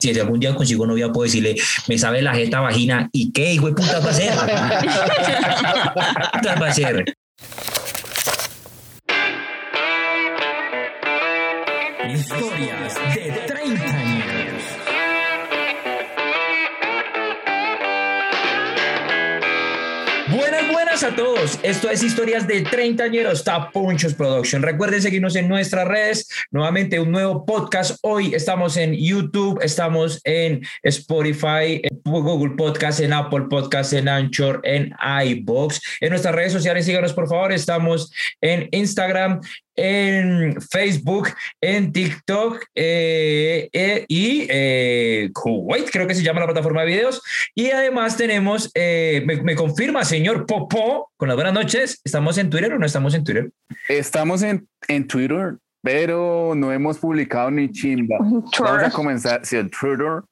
Si algún día consigo novia, puedo decirle, me sabe la jeta vagina, ¿y qué hijo de puta va a hacer? ¿Qué va a hacer? Historias de 30 A todos. Esto es Historias de 30 añeros, Tapunchos Production. Recuerden seguirnos en nuestras redes. Nuevamente un nuevo podcast. Hoy estamos en YouTube, estamos en Spotify, en Google Podcast, en Apple Podcast, en Anchor, en iBox. En nuestras redes sociales, síganos por favor. Estamos en Instagram, en Facebook, en TikTok eh, eh, y eh, Kuwait, creo que se llama la plataforma de videos. Y además tenemos, eh, me, me confirma, señor Popo, con las buenas noches, ¿estamos en Twitter o no estamos en Twitter? Estamos en, en Twitter, pero no hemos publicado ni chimba. Vamos a comenzar, sí, en Twitter,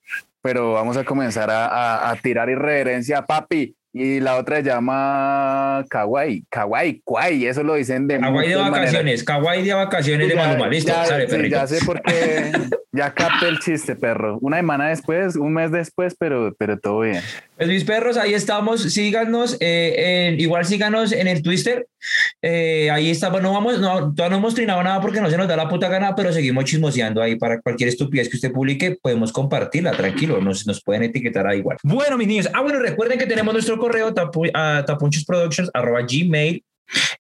pero vamos a comenzar a, a- a tirar irreverencia, papi. Y la otra se llama Kawaii, Kawaii, Kwai, eso lo dicen de Kawaii de vacaciones, Kawaii de vacaciones de Maluma, listo, ya- sale sí, ya sé por qué, ya capté el chiste, perro. Una semana después, un mes después, pero, pero todo bien. Pues mis perros, ahí estamos, síganos, eh, igual síganos en el Twitter, eh, ahí estamos, no vamos, no, todavía no hemos trinado nada porque no se nos da la puta gana, pero seguimos chismoseando ahí para cualquier estupidez que usted publique, podemos compartirla, tranquilo, nos, nos pueden etiquetar ahí igual. Bueno, mis niños, ah, bueno, recuerden que tenemos nuestro correo tapu, gmail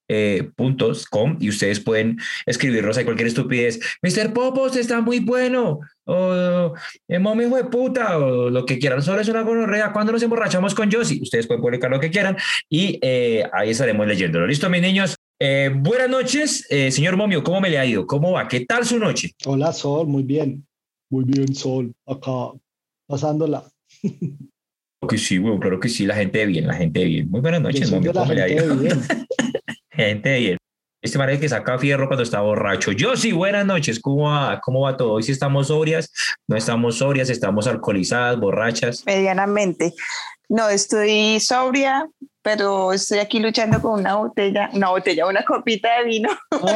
eh, puntos com y ustedes pueden escribirnos ahí cualquier estupidez. Mr. Popo, usted está muy bueno. O eh, mami, hijo de puta, o lo que quieran. Solo es una gonorrea. ¿Cuándo nos emborrachamos con Josie? Ustedes pueden publicar lo que quieran y eh, ahí estaremos leyéndolo. ¿Listo, mis niños? Eh, buenas noches, eh, señor Momio. ¿Cómo me le ha ido? ¿Cómo va? ¿Qué tal su noche? Hola Sol, muy bien. Muy bien Sol, acá pasándola. Que sí, güey, claro que sí, la gente de bien, la gente de bien. Muy buenas noches, de la ¿Cómo me le ha gente de bien. Gente de bien. Este el que saca fierro cuando está borracho. Yo sí, buenas noches. ¿Cómo va, ¿Cómo va todo? Hoy sí estamos sobrias, no estamos sobrias, estamos alcoholizadas, borrachas. medianamente. No, estoy sobria, pero estoy aquí luchando con una botella, una botella, una copita de vino. Pues,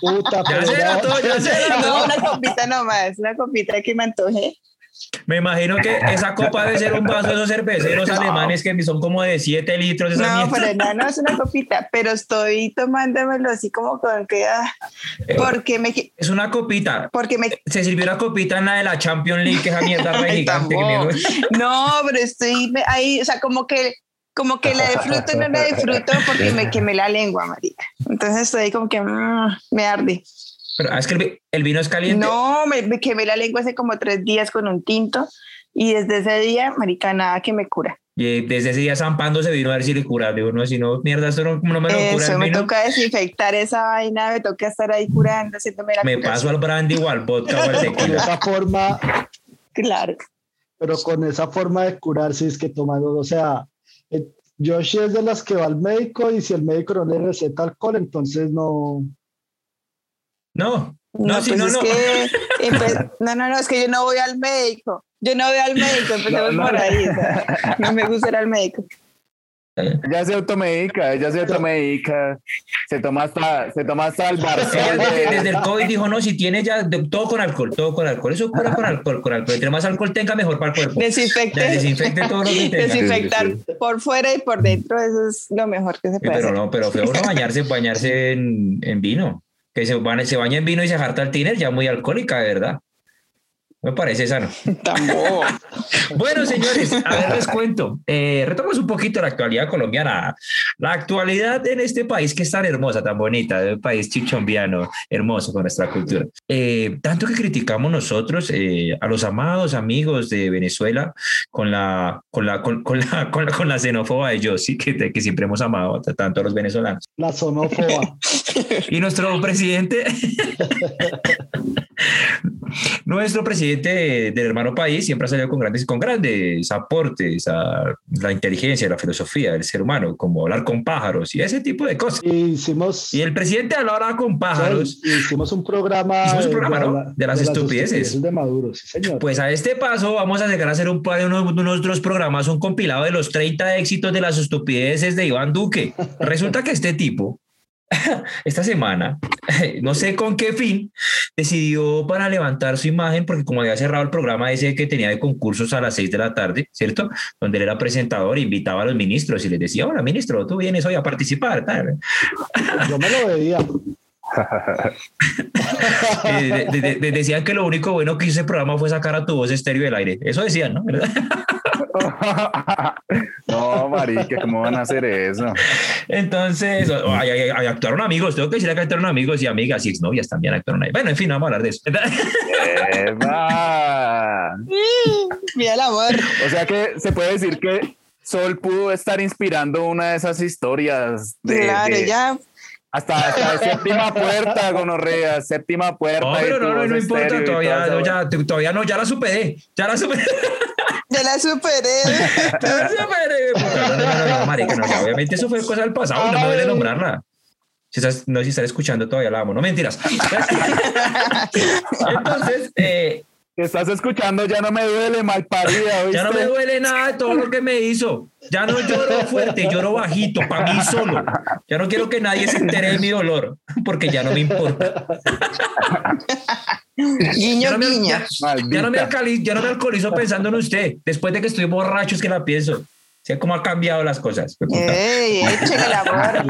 puta, Ya se ya- notó, ya se No, una copita nomás, una copita que me antojé. Me imagino que esa copa debe ser un vaso de esos cerveceros alemanes que son como de 7 litros. No, pero no, no es una copita, pero estoy tomándomelo así como con que, ah, porque me, Es una copita. porque me, Se sirvió una copita en la de la Champions League, que esa mierda re gigante. no, pero estoy ahí, o sea, como que, como que la disfruto y no la disfruto porque me quemé la lengua, marica. Entonces estoy como que mm, me arde. Pero ah, es que el, el vino es caliente. No, me, me quemé la lengua hace como tres días con un tinto y desde ese día, marica, nada que me cura. Y eh, desde ese día zampando se vino a ver si le cura. Digo, no, si no, mierda, esto no, no me lo cura Eso, el me vino. toca desinfectar esa vaina, me toca estar ahí curando, haciéndome la Me curación. paso al brandy o al vodka o al con tequila. esa forma, Claro. pero con esa forma de curarse es que tomando, o sea, eh, Yoshi es de las que va al médico y si el médico no le receta alcohol, entonces no. No, No, No, sí, pues no, es no. que empe- no, no, no, es que yo no voy al médico. Yo no voy al médico, empecemos No, no. por ahí. o sea, no me gusta ir al médico. Ella se automedica, ella se automedica, se toma hasta, se toma hasta el Barcel desde, de- desde el COVID dijo, no, si tiene ya de- todo con alcohol, todo con alcohol. Eso cura con alcohol, con alcohol. Entre más alcohol tenga, mejor para el cuerpo. Desinfecte. Ya, desinfecte todo lo que tenga. Desinfectar Sí, sí, por fuera y por dentro, eso es lo mejor que se Sí, puede pero hacer. no, pero fue uno bañarse, bañarse en, en vino. Que se, baña- se baña en vino y se jarta el tiner, ya muy alcohólica, de verdad. Me parece sano. Tampoco. Bueno, señores, a ver, les cuento. Eh, retomamos un poquito la actualidad colombiana. La actualidad en este país que es tan hermosa, tan bonita, un país chichombiano, hermoso con nuestra cultura. Eh, tanto que criticamos nosotros eh, a los amados amigos de Venezuela con la, con la, con, con la, con la, con la xenófoba de Yossi, que, que siempre hemos amado tanto a los venezolanos. La zonófoba. Y nuestro presidente, nuestro presidente del hermano país siempre ha salido con grandes, con grandes aportes a la inteligencia, a la filosofía del ser humano, como hablar con pájaros y ese tipo de cosas. Y hicimos, Y el presidente hablaba con pájaros. hicimos un programa, Hicimos un de- programa, de, ¿no? la- De las estupideces. de Maduro, sí, señor. Pues a este paso vamos a llegar a hacer un par de uno de nuestros programas, un compilado de los 30 éxitos de las estupideces de Iván Duque. Resulta que este tipo esta semana, no sé con qué fin, decidió para levantar su imagen, porque como había cerrado el programa ese que tenía de concursos a las seis de la tarde, ¿cierto? Donde él era presentador, invitaba a los ministros y les decía, hola ministro, tú vienes hoy a participar. Yo me lo veía. Eh, decían que lo único bueno que hizo ese programa fue sacar a tu voz estéreo del aire. Eso decían, ¿no? no, marica, ¿cómo van a hacer eso? Entonces, actuaron amigos, tengo que decir que actuaron amigos y amigas y exnovias también actuaron ahí. Bueno, en fin, vamos a hablar de eso. Mira el amor. O sea que se puede decir que Sol pudo estar inspirando una de esas historias. De, claro, ya hasta, hasta séptima puerta, gonorrea, séptima puerta. No, pero no, no, no importa, todavía no, ya, todavía no, ya la superé, ya la superé. Ya la superé. ya la superé. No, no, no, no, marica, no, obviamente eso fue cosa del pasado, no me duele nombrarla. Si estás, no sé si estás escuchando todavía la amo, no mentiras. Entonces, eh, estás escuchando, ya no me duele, mal parida. Ya no me duele nada de todo lo que me hizo. Ya no lloro fuerte, lloro bajito, para mí solo. Ya no quiero que nadie se entere de mi dolor, porque ya no me importa. Guiño, ya, no me, ya, ya, no me ya no me alcoholizo pensando en usted. Después de que estoy borracho es que la pienso. sé cómo ha cambiado las cosas. Ey, la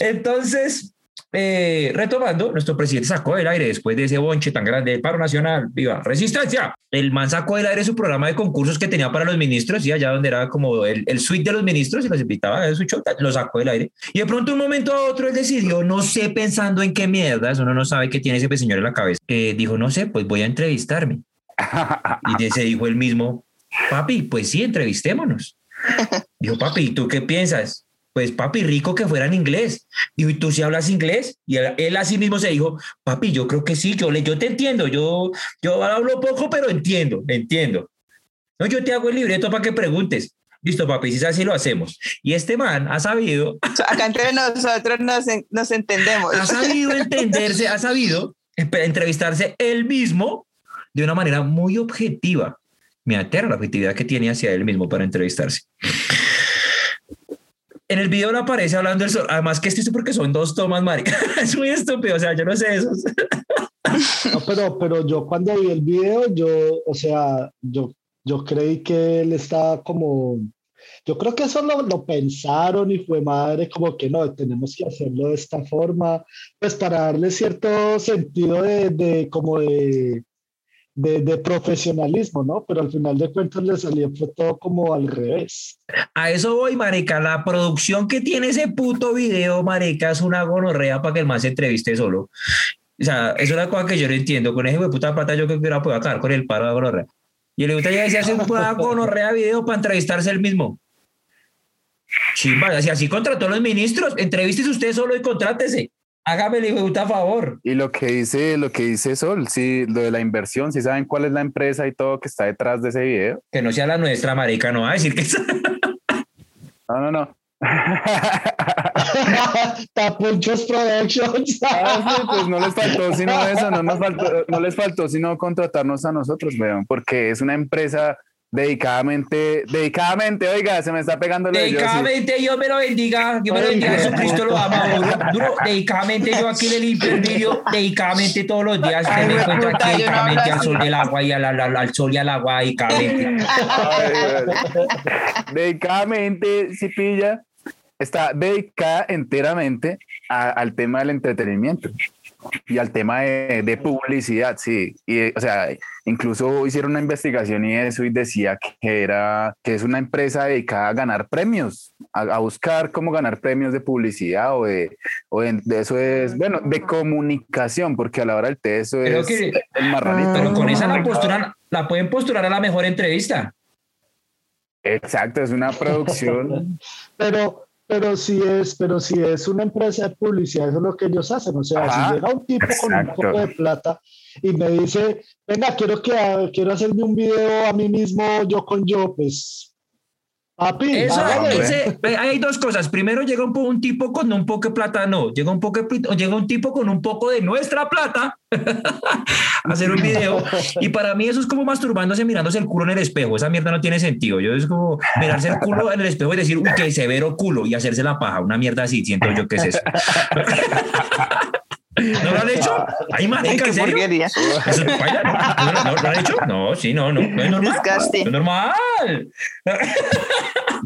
Entonces, eh, retomando, nuestro presidente sacó del aire después de ese bonche tan grande del paro nacional, viva resistencia. El man sacó del aire su programa de concursos que tenía para los ministros y allá donde era como el, el suite de los ministros y los invitaba a su show, lo sacó del aire. Y de pronto, un momento a otro, él decidió, no sé, pensando en qué mierdas, uno no sabe qué tiene ese señor en la cabeza. Eh, dijo, no sé, pues voy a entrevistarme. y se dijo él mismo, papi, pues sí, entrevistémonos. Dijo, papi, ¿tú qué piensas? Pues papi, rico que fuera en inglés. Y tú si hablas inglés. Y él, así mismo se dijo, papi, yo creo que sí, yo, le, yo te entiendo, yo, yo hablo poco, pero entiendo, entiendo. No, yo te hago el libreto para que preguntes. Listo, papi, si es así lo hacemos. Y este man ha sabido... Acá entre nosotros nos, nos entendemos. Ha sabido entenderse, ha sabido entrevistarse él mismo de una manera muy objetiva. Me aterra la objetividad que tiene hacia él mismo para entrevistarse. En el video no aparece hablando del sol. Además que esto porque son dos tomas, marica. es muy estúpido, o sea, yo no sé eso. no, pero, pero yo cuando vi el video, yo, o sea, yo, yo creí que él estaba como... Yo creo que eso lo, lo pensaron y fue madre, como que no, tenemos que hacerlo de esta forma, pues para darle cierto sentido de, de como de, de, profesionalismo, ¿no? Pero al final de cuentas le salió todo como al revés. A eso voy, marica. La producción que tiene ese puto video, marica, es una gonorrea para que el más se entreviste solo. O sea, es una cosa que yo no entiendo. Con ese de puta plata yo creo que hubiera podido acabar con el paro de gonorrea. Y el gusta ya decía hacer una gonorrea video para entrevistarse él mismo. Chimba, si así contrató a los ministros, entrevístese usted solo y contrátese hágame el a favor. Y lo que dice, lo que dice Sol, sí, lo de la inversión, si saben cuál es la empresa y todo que está detrás de ese video. Que no sea la nuestra, marica, no va a decir que No, no, no. Tapunchos Productions. Ah, pues no les faltó sino eso, no nos faltó, no les faltó sino contratarnos a nosotros, vean, porque es una empresa Dedicadamente, dedicadamente, oiga, se me está pegando lo Dedicadamente, Dios me lo bendiga, Dios me lo bendiga, Jesucristo lo ama, duro, dedicadamente yo aquí le limpio el vídeo, dedicadamente todos los días me encuentro aquí, dedicadamente al sol del agua y al, al, sol y al agua, dedicadamente. dedicadamente, si pilla, está dedicada enteramente al tema del entretenimiento y al tema de, publicidad, sí. Y, o sea, incluso hicieron una investigación y eso y decía que era que es una empresa dedicada a ganar premios, a, buscar cómo ganar premios de publicidad o de, o de, eso es, bueno, de comunicación, porque a la hora del té eso es el marranito. Pero con esa la posturan, la pueden postular a la mejor entrevista. Exacto, es una producción. pero pero si es, pero si es una empresa de publicidad, eso es lo que ellos hacen. O sea, si llega un tipo con un poco de plata y me dice, venga, quiero que quiero hacerme un video a mí mismo, yo con yo, pues Papi, Eso, ese- hay dos cosas. Primero llega un, po- un tipo con un poco de plata, no. Llega un poco llega un tipo con un poco de nuestra plata a hacer un video. Y para mí eso es como masturbándose mirándose el culo en el espejo. Esa mierda no tiene sentido. Yo es como mirarse el culo en el espejo y decir, uy, qué severo culo y hacerse la paja. Una mierda así, siento yo que es eso. ¿No lo han hecho? Ay, Ay, marica, qué ¿en serio? ¿Eso? ¿No, no, no, ¿Lo han hecho? No, sí, no, no. No es normal. Disgusting. No es normal.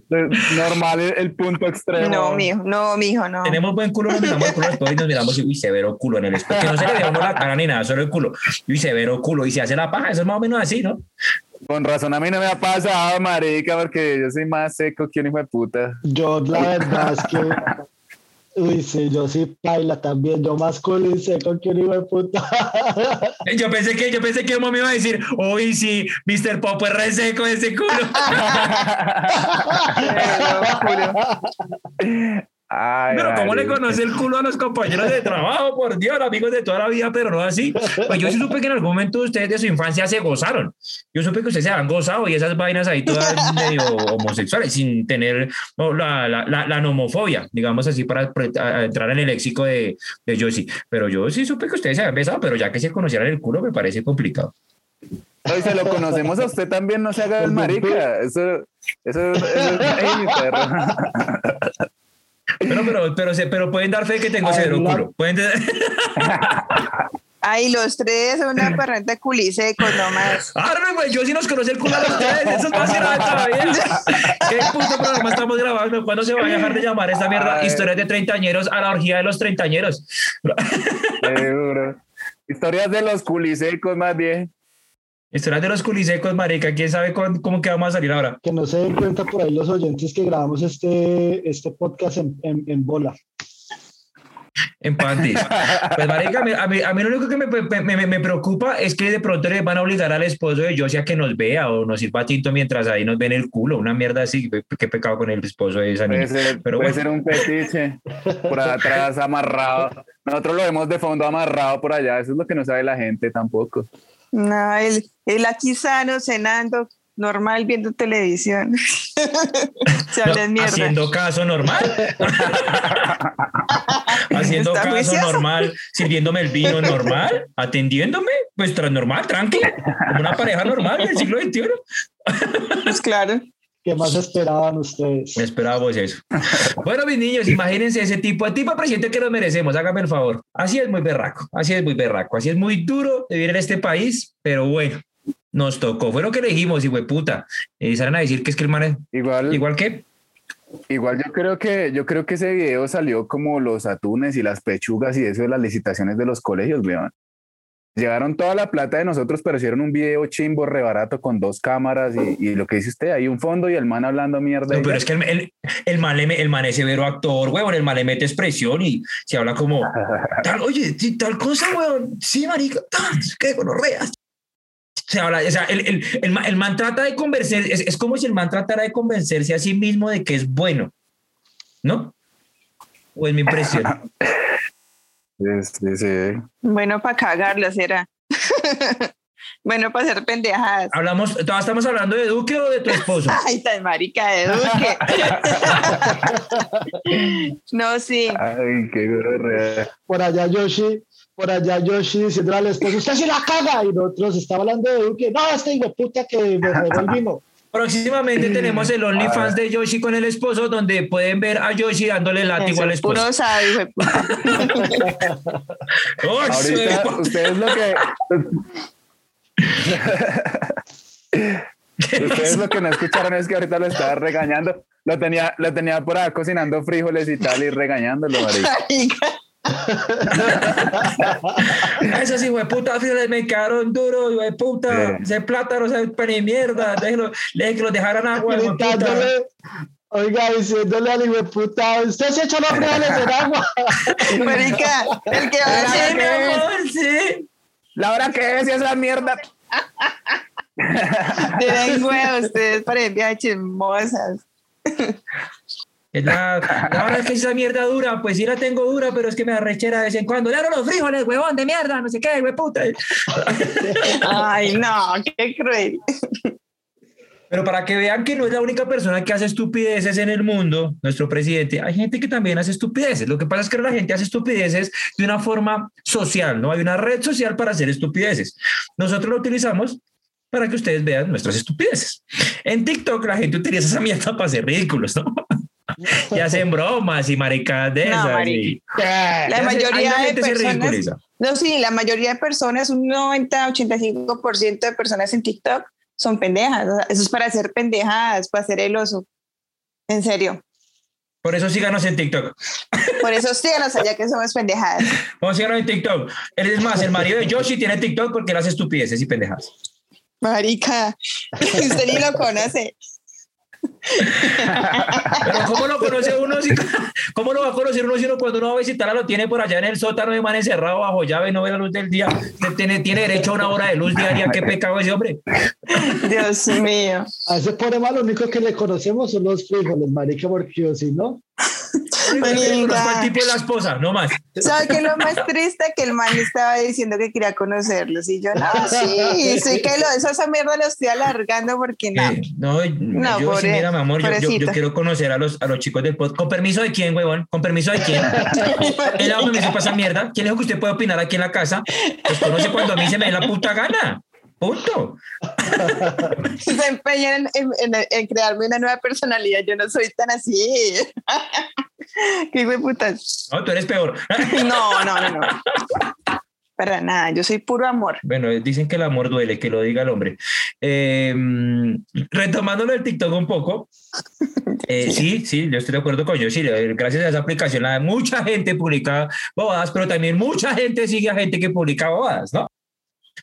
Normal el, punto extremo. No, mijo, no, mijo, no. Tenemos buen culo, nos miramos el culo espejo y nos miramos y uy, severo culo en el espejo. Que no se le ve a uno la cara ni nada, solo el culo. Y uy, severo culo. Y se hace la paja, eso es más o menos así, ¿no? Con razón a mí no me ha pasado, marica, porque yo soy más seco que un hijo de puta. Yo la verdad es que. Uy, sí, yo sí baila también. Yo más cool y seco que un hijo de puta. Yo pensé que, yo pensé que me iba a decir, uy, sí, Mr. Popo es re seco ese culo. Ay, Pero ¿cómo le conoce el culo a los compañeros de trabajo? Por Dios, amigos de toda la vida, pero no así. Pues yo sí supe que en algún momento ustedes de su infancia se gozaron. Yo supe que ustedes se han gozado y esas vainas ahí todas medio homosexuales, sin tener no, la, la, la, la nomofobia, digamos así, para entrar en el léxico de, de Josie. Pero yo sí supe que ustedes se habían besado, pero ya que se conocieran el culo me parece complicado. Ay, se lo conocemos a usted también, no se haga el marica. Eso, eso, eso, ay, mi perro. Pero, pero, pero, se- pero pueden dar fe que tengo Ay, cero no. culo. Pueden Ay, los tres son una parrenta culisecos nomás. Arme, pues yo sí nos conocí el culo a los tres, eso es más grave todavía. ¿Qué puto programa estamos grabando? ¿Cuándo se va a dejar de llamar esta mierda Ay. historias de treintañeros a la orgía de los treintañeros? Seguro. Historias de los culisecos, más bien. Historias de los culisecos, marica, quién sabe con- cómo que vamos a salir ahora. que no se den cuenta por ahí los oyentes que grabamos este, este podcast en, en, en bola. En panties. Pues, marica, a mí, a mí, a mí lo único que me, me, me- me preocupa es que de pronto le van a obligar al esposo de Josie a que nos vea o nos sirva tinto mientras ahí nos ven el culo, una mierda así. Qué pecado con el esposo de esa niña. Puede ser, Pero puede bueno. ser un petiche por atrás amarrado. Nosotros lo vemos de fondo amarrado por allá. Eso es lo que no sabe la gente tampoco. No, él, él aquí sano, cenando, normal, viendo televisión. Se habla mierda. Haciendo caso normal. Haciendo caso juicioso. normal, sirviéndome el vino normal, atendiéndome, pues normal, tranqui, como una pareja normal del siglo XXI. Pues claro. ¿Qué más esperaban ustedes? Esperábamos eso. Bueno, mis niños, imagínense ese tipo, el tipo de presidente que nos merecemos, hágame el favor. Así es muy berraco, así es muy berraco, así es muy duro vivir en este país, pero bueno, nos tocó, fue lo que elegimos, y puta. Y salen a decir que es que el man es Igual, igual que. igual yo creo que yo creo que ese video salió como los atunes y las pechugas y eso de las licitaciones de los colegios, weón. Llevaron toda la plata de nosotros, pero hicieron un video chimbo re barato con dos cámaras y, y lo que dice usted, hay un fondo y el man hablando mierda. No, pero es que el, el, el man, el man es severo actor, huevón, el man le mete expresión y se habla como, tal, oye, tal cosa, huevón, sí, marica, qué gonorrea. Se habla, o sea, el, el, el, man, el man trata de convencer, es, es como si el man tratara de convencerse a sí mismo de que es bueno, ¿no? O es mi impresión. Sí, sí, sí. Bueno, para cagarlo será. bueno, para hacer pendejadas. Hablamos, ¿todavía estamos hablando de Duque o de tu esposo? Ay, tan marica de Duque. no, sí. Ay, qué gonorrea. Por allá Yoshi, por allá Yoshi diciendo al esposo, usted sí la caga. Y nosotros estaba hablando de Duque. No, este hijo de puta que me robó el vino. Próximamente tenemos el OnlyFans de Yoshi con el esposo, donde pueden ver a Yoshi dándole látigo al Eso, esposo. Puro sabe. ¡Oh, Ahorita ustedes lo que ustedes lo que no escucharon es que ahorita lo estaba regañando. Lo tenía, lo tenía por ahí cocinando frijoles y tal y regañándolo, marica. Marica. Esos puta frijoles me quedaron duros, hijo de puta. Sí. Ese plátano, ese pan y mierda. Déjelo, deje que los dejaran agua, oiga, diciéndole al hijo de puta, usted se echó los frijoles en agua. Marica, el que va a hacer mi amor, sí. La hora que es esa mierda. de den huevo, ustedes parecen viejas chismosas. Es La, la hora que esa mierda dura, pues sí la tengo dura, pero es que me arrechera de vez en cuando. Le abro los frijoles, huevón de mierda, no sé qué, hijo de puta. Ay, no, qué cruel. Pero para que vean que no es la única persona que hace estupideces en el mundo, nuestro presidente, hay gente que también hace estupideces. Lo que pasa es que la gente hace estupideces de una forma social, ¿no? Hay una red social para hacer estupideces. Nosotros lo utilizamos para que ustedes vean nuestras estupideces. En TikTok la gente utiliza esa mierda para hacer ridículos, ¿no? Y hacen bromas y maricadas de esas. la mayoría de personas, no, sí, la mayoría de personas, un 90-85% de personas en TikTok son pendejas. eso es para hacer pendejadas, para hacer el oso. En serio. Por eso síganos en TikTok. Por eso síganos allá que somos pendejadas. Vamos a síganos en TikTok. Es más, el marido de Yoshi tiene TikTok porque él hace estupideces y pendejadas. Marica, usted ni lo conoce. Pero ¿cómo lo conoce uno? ¿Cómo lo va a conocer uno si uno cuando uno va a visitarla lo tiene por allá en el sótano de man encerrado bajo llave y no ve la luz del día? Tiene, tiene derecho a una hora de luz diaria. ¿Qué pecado ese hombre? Dios mío. A ese pobre mal lo único que le conocemos son los frijoles, marica, porque si no... el tipo de la esposa, no más. ¿Sabes qué es lo más triste? Que el man estaba diciendo que quería conocerlos y yo, no, sí, sí que lo, eso, esa mierda lo estoy alargando porque no. Eh, no, no, yo sí, mira, mi amor, yo, yo, quiero conocer a los, a los chicos del podcast. ¿Con permiso de quién, huevón? ¿Con permiso de quién? ¿Quién le da permiso para esa mierda? ¿Quién dijo que usted puede opinar aquí en la casa? Pues conoce cuando a mí se me dé la puta gana. Punto. Se empeñan en, en, en, crearme una nueva personalidad. Yo no soy tan así. Qué hijo putas. No, tú eres peor. no, no, no, no. Para nada, yo soy puro amor. Bueno, dicen que el amor duele, que lo diga el hombre. Eh, retomándolo el TikTok un poco. Eh, sí. sí. yo estoy de acuerdo con yo. Sí, gracias a esa aplicación, mucha gente publica bobadas, pero también mucha gente sigue a gente que publica bobadas, ¿no?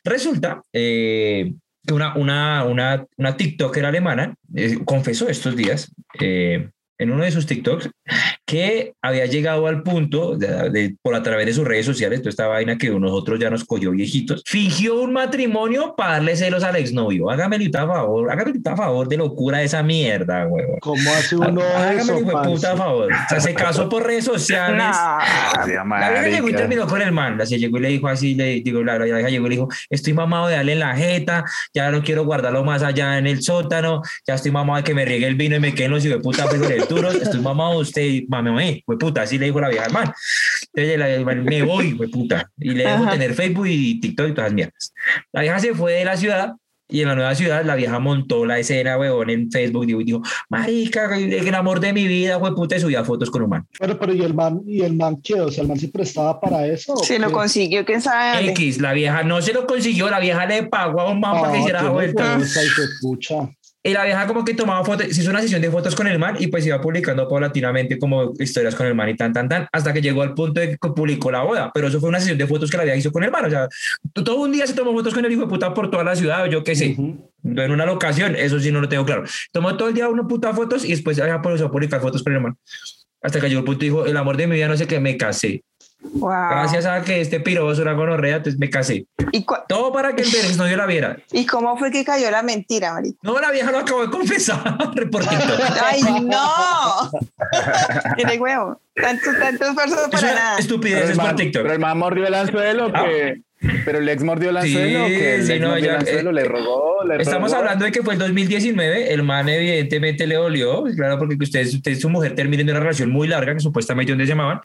Resulta eh, que una, una, una, una TikToker alemana eh, confesó estos días eh, en uno de sus TikToks que había llegado al punto, de, por a través de sus redes sociales, toda esta vaina que nosotros ya nos cogió viejitos, fingió un matrimonio para darle celos al exnovio. Hágame un favor, hágame un favor de locura de esa mierda, huevón. ¿Cómo hace uno hágame un puta favor. O sea, se casó por redes sociales. la vieja llegó y terminó con el man. Así llegó y le dijo así, le digo, la vieja llegó y le dijo, estoy mamado de darle en la jeta, ya no quiero guardarlo más allá en el sótano, ya estoy mamado de que me riegue el vino y me queden los de puta duros, estoy mamado de usted, mame, fue puta, así le dijo la vieja al man. Entonces me voy, fue puta, y le dejo tener Facebook y TikTok y todas las mierdas. La vieja se fue de la ciudad y en la nueva ciudad la vieja montó la escena, huevón, en Facebook y dijo, marica, el amor de mi vida, fue puta, y subía fotos con un man. Pero, pero, ¿y el man, y el man qué? O sea, ¿el man se prestaba para eso? Se lo consiguió, ¿quién sabe? X, la vieja no se lo consiguió, la vieja le pagó a un man para que hiciera la vuelta. Y la vieja como que tomaba fotos, se hizo una sesión de fotos con el man y pues iba publicando paulatinamente como historias con el man y tan, tan, tan, hasta que llegó al punto de que publicó la boda. Pero eso fue una sesión de fotos que la vieja hizo con el man. O sea, todo un día se tomó fotos con el hijo de puta por toda la ciudad, yo qué sé. En una locación, eso sí no lo tengo claro. Tomó todo el día una puta fotos y después ya empezó a publicar fotos con el man. Hasta que llegó el punto y dijo, el amor de mi vida no sé qué, me casé. Gracias a que este piro es una gonorrea, entonces me casé. ¿Y Todo para que el no yo la viera. ¿Y cómo fue que cayó la mentira, Marita? No, la vieja lo acabó de confesar, reportito. ¡Ay, no! Tiene huevo. Tanto, tanto esfuerzo para nada. Estupidez es por TikTok. Pero el man mordió el anzuelo que... Pero el ex mordió el anzuelo, sí, que el sí, no, ya, el anzuelo, eh, le rogó, le Estamos hablando de que fue el 2019, el man evidentemente le dolió, claro, porque usted, usted y su mujer terminan una relación muy larga, que supuestamente donde se llamaban,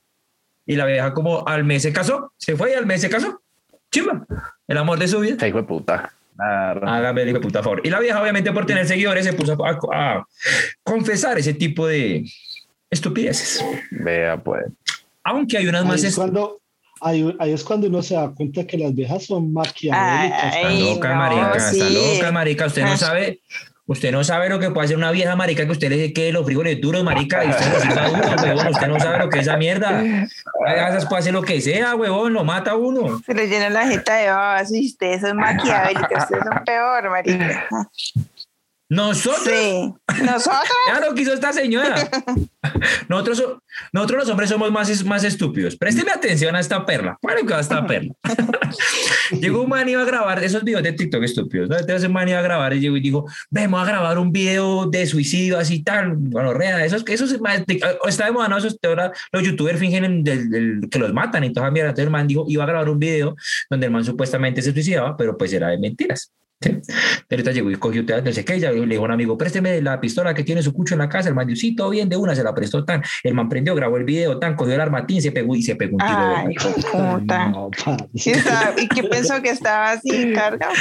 y la vieja como al mes se casó, se fue y al mes se casó. Chimba, el amor de su vida. Hijo de puta. Hágame el hijo de puta favor. Y la vieja, obviamente, por tener seguidores, se puso a, confesar ese tipo de estupideces. Vea, pues. Aunque hay unas más. Es cuando, ahí, ahí, es cuando uno se da cuenta que las viejas son maquiavélicas. Está loca, marica. Está loca, marica. Usted no sabe. Usted no sabe lo que puede hacer una vieja marica que usted le dice que los frijoles duros, marica, y usted huevón. Usted no sabe lo que es esa mierda. Esas puede hacer lo que sea, huevón, lo mata a uno. Se le llena la jeta de babas y ustedes son maquiavélicos, ustedes son peor, marica. ¿Nosotros? Sí. ¿Nosotros? lo quiso esta señora. Nosotros, nosotros los hombres somos más, más estúpidos. Présteme atención a esta perla. ¿Cuál que esta perla? llegó un man iba a grabar esos videos de TikTok estúpidos. ¿no? Entonces un man iba a grabar y llegó y dijo, vamos a grabar un video de suicidio así tal. Bueno, rea, esos, esos está de moda, ¿no? Esos, ahora los youtubers fingen que los matan y toda mierda. Entonces el man dijo, iba a grabar un video donde el man supuestamente se suicidaba, pero pues era de mentiras. ¿Sí? Ahorita llegó y cogió no sé qué, ya le dijo a un amigo, présteme la pistola que tiene su cucho en la casa, el man dijo, sí, todo bien, de una se la prestó tan, el man prendió, grabó el video tan, cogió el armatín, se pegó y se pegó un tiro. Ay, puta. ¿Y, qué pensó que estaba así cargado?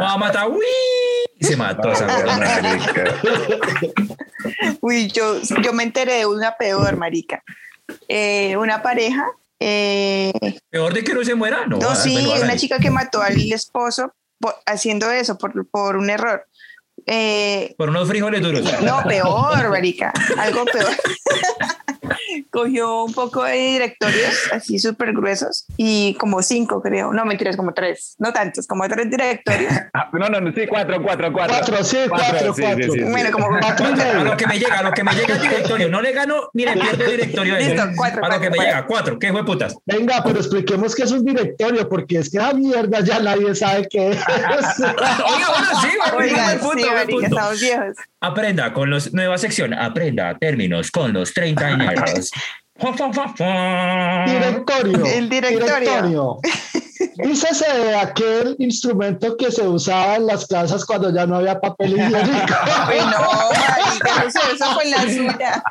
Va a matar, uy, y se mató esa Uy, yo, yo me enteré de una peor, marica. Eh, una pareja eh, Peor de que no se muera, no. No, sí, una chica que mató al esposo haciendo eso por, por un error. Eh, por unos frijoles duros. No, peor, marica, algo peor. Cogió un poco de directorios así súper gruesos y como cinco, creo. No, mentiras, como tres. No tantos, como tres directorios. Ah, no, no, no, sí, cuatro, cuatro, cuatro. Cuatro, sí, cuatro, cuatro. bueno, como cuatro. A lo que me llega, a lo que me llega el directorio. No le gano ni le pierdo el directorio. Listo, cuatro. A lo que me llega, cuatro. ¿Qué fue putas? Venga, pero expliquemos qué es un directorio, porque es que la mierda ya nadie sabe qué es. Oiga, bueno, sí, Oiga, estamos viejos. Aprenda con los nueva sección, aprenda términos con los 30 años. directorio. El directorio. Dícese de aquel instrumento que se usaba en las casas cuando ya no había papel higiénico. no, marica, no fue en la suya.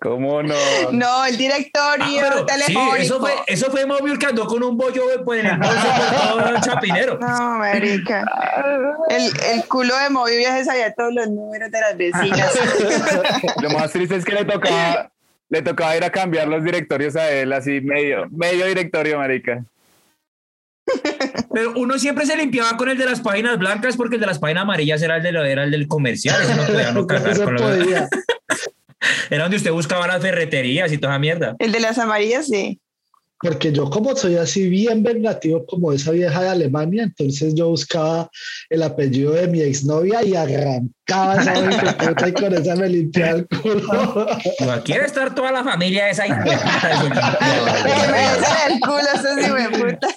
¿Cómo no? No, el directorio ah, telefónico. Sí, eso fue, eso fue móvil que andó con un bollo pues, en el bolso todo el chapinero. No, marica. El, el culo de móvil ya se sabía todos los números de las vecinas. Lo más triste es que le tocaba, le tocaba ir a cambiar los directorios a él, así medio, medio directorio, marica. Pero uno siempre se limpiaba con el de las páginas blancas porque el de las páginas amarillas era el, de lo, era el del comercial. Ese no podía no cargar con Era donde usted buscaba las ferreterías y toda esa mierda. El de las amarillas, sí. Porque yo como soy así bien vengativo como esa vieja de Alemania, entonces yo buscaba el apellido de mi exnovia y arrancaba esa puta y con esa me limpiaba el culo. quiere estar toda la familia esa hija el culo ese puta.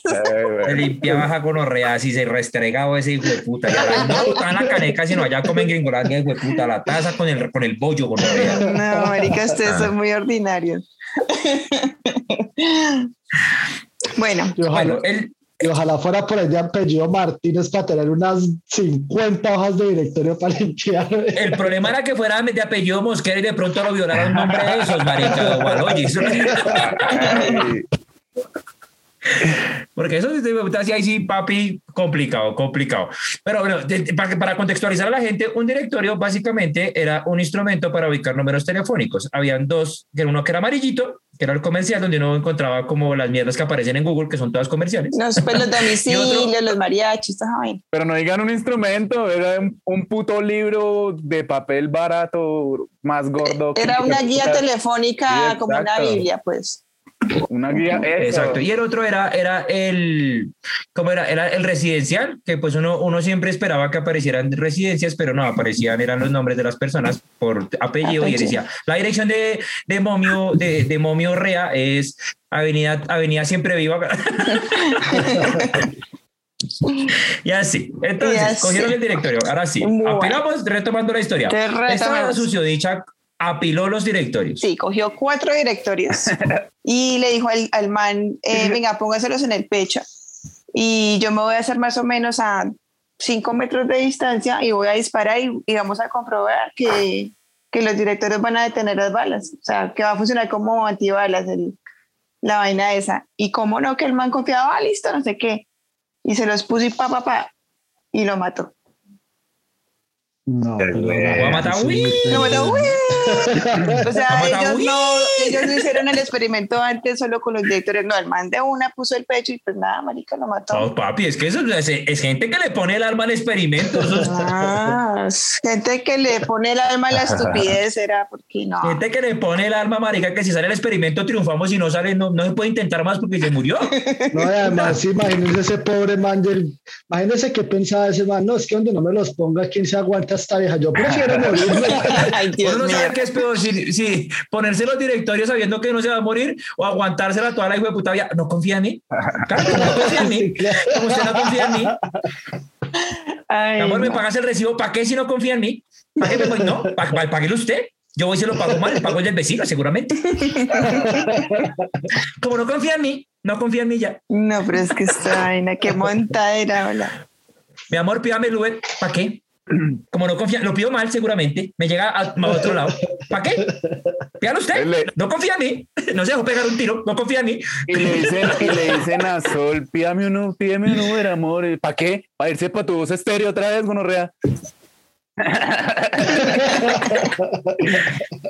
Se limpiaba esa gonorrea así se restregaba ese hijo de puta. Ya no botaban la caneca, sino allá comen gringolandia hijo de puta, la taza con el, con el bollo gonorrea. No, marica, ustedes son muy ordinarios. bueno, y ojalá, fuera por el de apellido Martínez para tener unas 50 hojas de directorio para limpiar. El problema era que fuera de apellido Mosquera y de pronto lo violaron nombre de esos, marica, Porque eso sí, ahí sí, papi, complicado, complicado. Pero bueno, para, contextualizar a la gente, un directorio básicamente era un instrumento para ubicar números telefónicos. Habían dos, que uno que era amarillito, que era el comercial, donde uno encontraba como las mierdas que aparecen en Google, que son todas comerciales. No, pues los domicilios, los mariachis, Pero no digan un instrumento, era un, puto libro de papel barato, más gordo. Era una guía telefónica, como una Biblia, pues. Una guía. Exacto. Y el otro era, era el, ¿cómo era? Era el residencial, que pues uno, uno siempre esperaba que aparecieran residencias, pero no, aparecían, eran los nombres de las personas por apellido, y decía, la dirección de, de Momio, de, de Momio Rea es Avenida, Avenida Siempre Viva. y así. Entonces, cogieron el directorio. Ahora sí. Apelamos retomando la historia. Esta dicha apiló los directorios. Sí, cogió cuatro directorios y le dijo al, al man, eh, venga, póngaselos en el pecho y yo me voy a hacer más o menos a cinco metros de distancia y voy a disparar y, vamos a comprobar que, que, los directorios van a detener las balas, o sea, que va a funcionar como antibalas el, la vaina esa. Y cómo no, que el man confiaba, ah, listo, no sé qué. Y se los puso y pa, pa, pa, y lo mató. No, pero no, no, a matar, no, no, O sea, ellos no, ellos no hicieron el experimento antes solo con los directores. No, el man de una puso el pecho y pues nada, marica, lo mató. No, papi, es que eso es, gente que le pone el alma al experimento. Ah, gente que le pone el alma a la estupidez, era porque no. Gente que le pone el alma, marica, que si sale el experimento triunfamos y no sale, no, no se puede intentar más porque se murió. No, además, imagínense ese pobre man, del, imagínense qué pensaba ese man, no, es que donde no me los ponga, ¿quién se aguanta esta vieja? Yo prefiero morirme. Ay, Dios sabe qué es peor, si, ponerse los directorios sabiendo que no se va a morir o aguantársela toda la hijo de puta vida. ¿No confía en mí? Claro, no confía en mí. Como usted no confía en mí. Amor, ¿me pagas el recibo? ¿Para qué si no confía en mí? ¿Para qué me voy? No, páguelo usted. Yo voy y se lo pago mal, le pago el del vecino, seguramente. Como no confía en mí, no confía en mí ya. No, pero es que esta vaina, qué montadera, hola. mi amor, pídame el Uber, ¿para qué? Como no confía, lo pido mal seguramente, me llega a, otro lado. ¿Para qué? Pídalo usted, no confía en mí, no se dejó pegar un tiro, no confía en mí. Y le dicen, y le dicen a Sol, pídame uno, pídeme un Uber, amor, ¿para qué? Para irse para tu voz estéreo otra vez, gonorrea.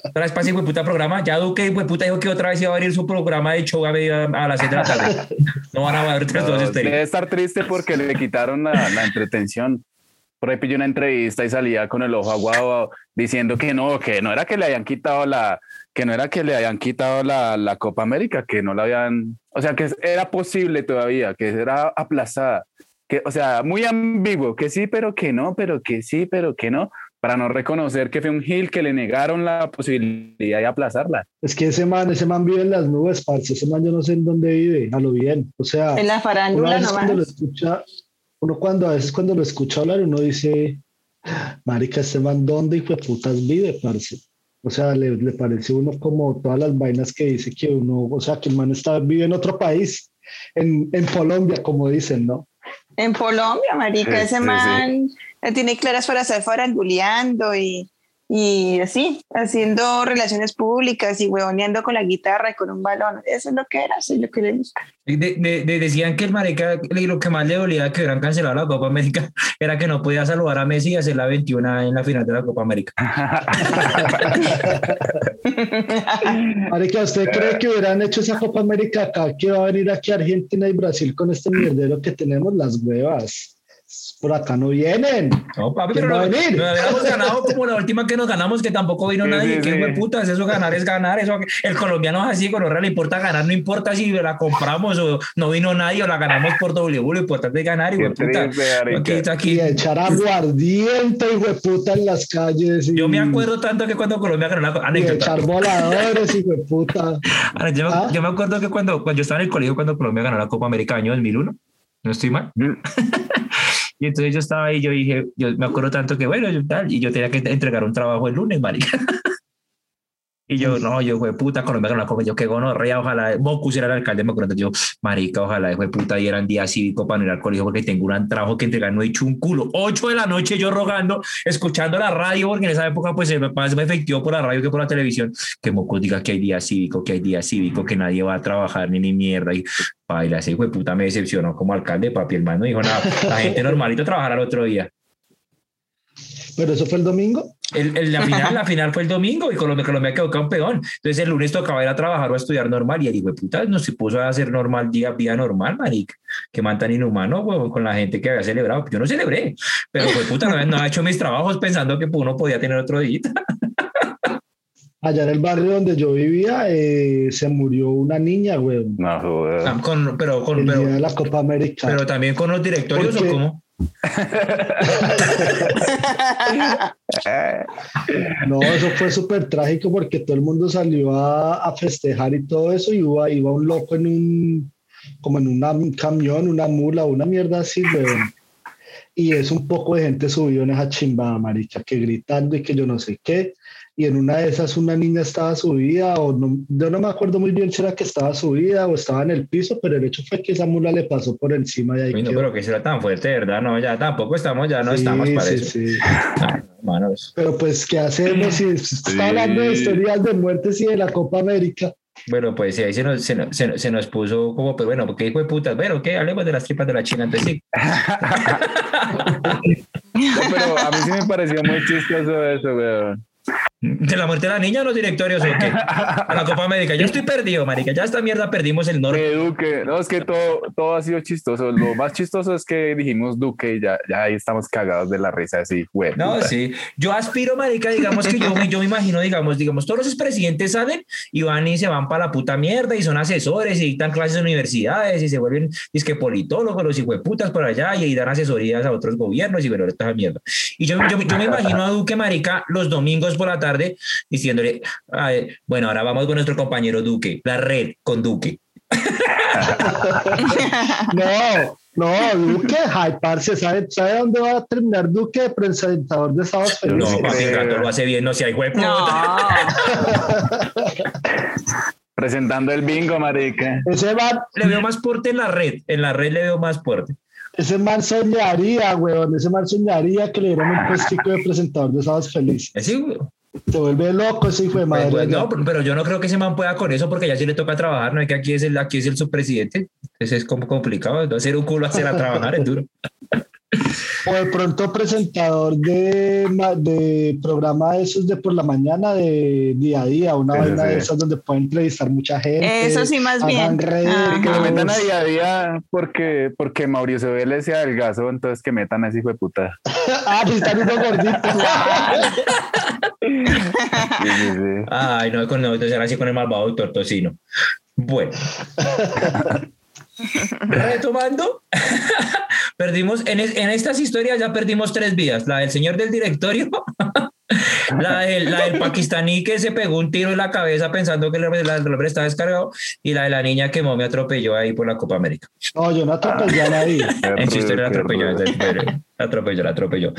Otra vez pase, puta programa. Ya Duque, puta, dijo que otra vez iba a abrir su programa de show a, a las 6 de la tarde. No van a ver tres no, dos Debe estar triste porque le quitaron la, la entretención. Por ahí pilló una entrevista y salía con el ojo aguado diciendo que no, que no era que le hayan quitado la, que no era que le hayan quitado la, la Copa América, que no la habían, o sea, que era posible todavía, que era aplazada que, o sea, muy ambiguo, que sí, pero que no, pero que sí, pero que no, para no reconocer que fue un Gil que le negaron la posibilidad de aplazarla. Es que ese man, ese man vive en las nubes, parce, ese man yo no sé en dónde vive, a lo bien, o sea. En la farándula nomás. Cuando lo escucha, uno cuando a veces cuando lo escucha hablar, uno dice, marica, este man, ¿dónde hijo de putas vive, parce? O sea, le, le parece uno como todas las vainas que dice que uno, o sea, que el man está, vive en otro país, en, en Colombia, como dicen, ¿no? En Colombia, marica, ese man tiene claras para estar faranduleando y, y así, haciendo relaciones públicas y huevoneando con la guitarra y con un balón. Eso es lo que era, eso es lo que le gusta. decían que el marica, lo que más le dolía que hubieran cancelado la Copa América era que no podía saludar a Messi y hacer la 21 en la final de la Copa América. marica, ¿usted cree que hubieran hecho esa Copa América acá, que va a venir aquí a Argentina y Brasil con este mierdero que tenemos las huevas? Por acá no vienen. No, papi, pero no, habíamos ganado como la última que nos ganamos, que tampoco vino nadie. ¿Qué fue putas? Eso ganar es ganar. Eso, el colombiano es así, con le importa ganar, no importa si la compramos o no vino nadie o la ganamos por W, lo importante es ganar, y puta. Aquí, aquí. Y echar aguardiente, y de puta, en las calles. Yo me acuerdo tanto que cuando Colombia ganó la anécdota. Y echar voladores, y de puta. Yo, ¿Ah? yo, me acuerdo que cuando, cuando yo estaba en el colegio, cuando Colombia ganó la Copa América año 2001, no estoy mal. Y entonces yo estaba ahí, yo dije, yo me acuerdo tanto que bueno, yo tal, y yo tenía que entregar un trabajo el lunes, marica. Y yo, no, yo, fue puta, Colombia con la copa, yo qué gonorrea, ojalá, Bocus era el alcalde, me acuerdo, yo, marica, ojalá, fue puta, y eran día cívico para ir al colegio porque tengo un trabajo que entregar, no he hecho un culo. Ocho de la noche yo rogando, escuchando la radio, porque en esa época pues se me más me efectivo por la radio que por la televisión, que Mocus diga que hay día cívico, que hay día cívico, que nadie va a trabajar ni ni mierda, y baila, ese fue puta me decepcionó como alcalde, papi, hermano, dijo nada, la gente normalito trabajará el otro día. ¿Pero eso fue el domingo? El, la, final, la final fue el domingo y Colombia, Colombia quedó campeón. Entonces el lunes tocaba ir a trabajar o a estudiar normal y el hijo puta no se puso a hacer normal día, día normal, marica. Que man tan inhumano, con la gente que había celebrado. Yo no celebré, pero fue puta no, no, ha hecho mis trabajos pensando que uno podía tener otro día. Allá en el barrio donde yo vivía eh, se murió una niña, güey. No. Ah, con, pero con pero, de la Copa América. Pero también con los directorios o cómo? No, eso fue súper trágico porque todo el mundo salió a, festejar y todo eso y iba, iba un loco en un, como en un camión, una mula, una mierda así, Y es un poco de gente subió en esa chimba, maricha, que gritando y que yo no sé qué y en una de esas una niña estaba subida, o no, yo no me acuerdo muy bien si era que estaba subida o estaba en el piso, pero el hecho fue que esa mula le pasó por encima y ahí no, pero que será tan fuerte, ¿verdad? No, ya tampoco estamos, ya no estamos para eso. Sí. pero pues, ¿qué hacemos si está hablando de historias de muertes y de la Copa América? Bueno, pues ahí se nos, se, nos, se nos puso como, pues bueno, porque hijo de putas, bueno, ¿qué? Hablemos de las tripas de la China antes sí. pero a mí sí me pareció muy chistoso eso, weón. ¿De la muerte de la niña o los directorios o qué? A la Copa América. Yo estoy perdido, marica. Ya esta mierda perdimos el norte. Duque. No, es que todo, todo ha sido chistoso. Lo más chistoso es que dijimos Duque y ya, ya ahí estamos cagados de la risa así, güey. No, sí. Yo aspiro, marica, digamos que yo, yo me imagino, digamos, digamos, todos los presidentes salen y van y se van para la puta mierda y son asesores y dictan clases en universidades y se vuelven, es que politólogos, los putas por allá y, dan asesorías a otros gobiernos y bueno, esta mierda. Y yo, yo, yo me imagino a Duque, marica, los domingos por la tarde diciéndole, bueno, ahora vamos con nuestro compañero Duque, la red con Duque. no, no, Duque, ay, parce, ¿sabe, ¿sabe dónde va a terminar Duque de presentador de Estados Unidos? No, papi, lo hace bien, no si hay hueco. Presentando el bingo, marica. Ese va... Le veo más porte en la red, en la red le veo más porte. Ese man soñaría, weón. Ese man soñaría que le dieran un puestico de presentador de Sábados Felices. Sí, weón. Te vuelve loco ese hijo de pues, madre. Pues, no, pero yo no creo que ese man pueda con eso porque ya sí le toca trabajar, no es que aquí es el, aquí es el subpresidente. Entonces es como complicado. Hacer un culo, hacer a trabajar es duro. O de pronto presentador de, de programa de esos de por la mañana, de día a día, una vaina de esas donde pueden entrevistar mucha gente. Eso sí, más bien. Ah. que lo metan a día a día porque, porque Mauricio Vélez sea gaso, entonces que metan a ese hijo de puta. ah, que están unos gorditos. Ay, no, con, no, entonces ahora sí con el malvado doctor Tocino. Bueno. Retomando, perdimos en, en, estas historias ya perdimos tres vidas, la del señor del directorio, la, del, la del pakistaní que se pegó un tiro en la cabeza pensando que el hombre estaba descargado y la de la niña que me atropelló ahí por la Copa América. No, yo no atropellé a nadie. En su historia la atropelló, la atropelló, la atropelló.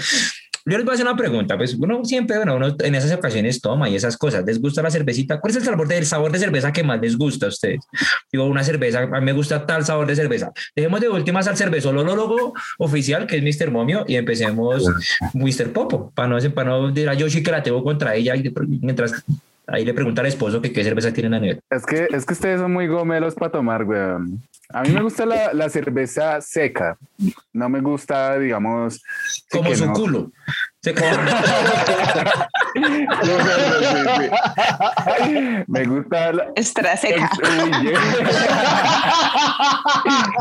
Yo les voy a hacer una pregunta, pues uno siempre, bueno, uno en esas ocasiones toma y esas cosas, ¿les gusta la cervecita? ¿Cuál es el sabor de, sabor de cerveza que más les gusta a ustedes? Digo, una cerveza, a mí me gusta tal sabor de cerveza. Dejemos de últimas al cervezolólogo oficial, que es Mr. Momio, y empecemos Mr. Popo, para no, para no decir a Yoshi que la tengo contra ella, mientras ahí le pregunta al esposo que qué cerveza tienen a nivel. Es que, es que ustedes son muy gomelos para tomar, weón. A mí me gusta la, la, cerveza seca. No me gusta, digamos. Como su culo. me gusta. La, Extra seca.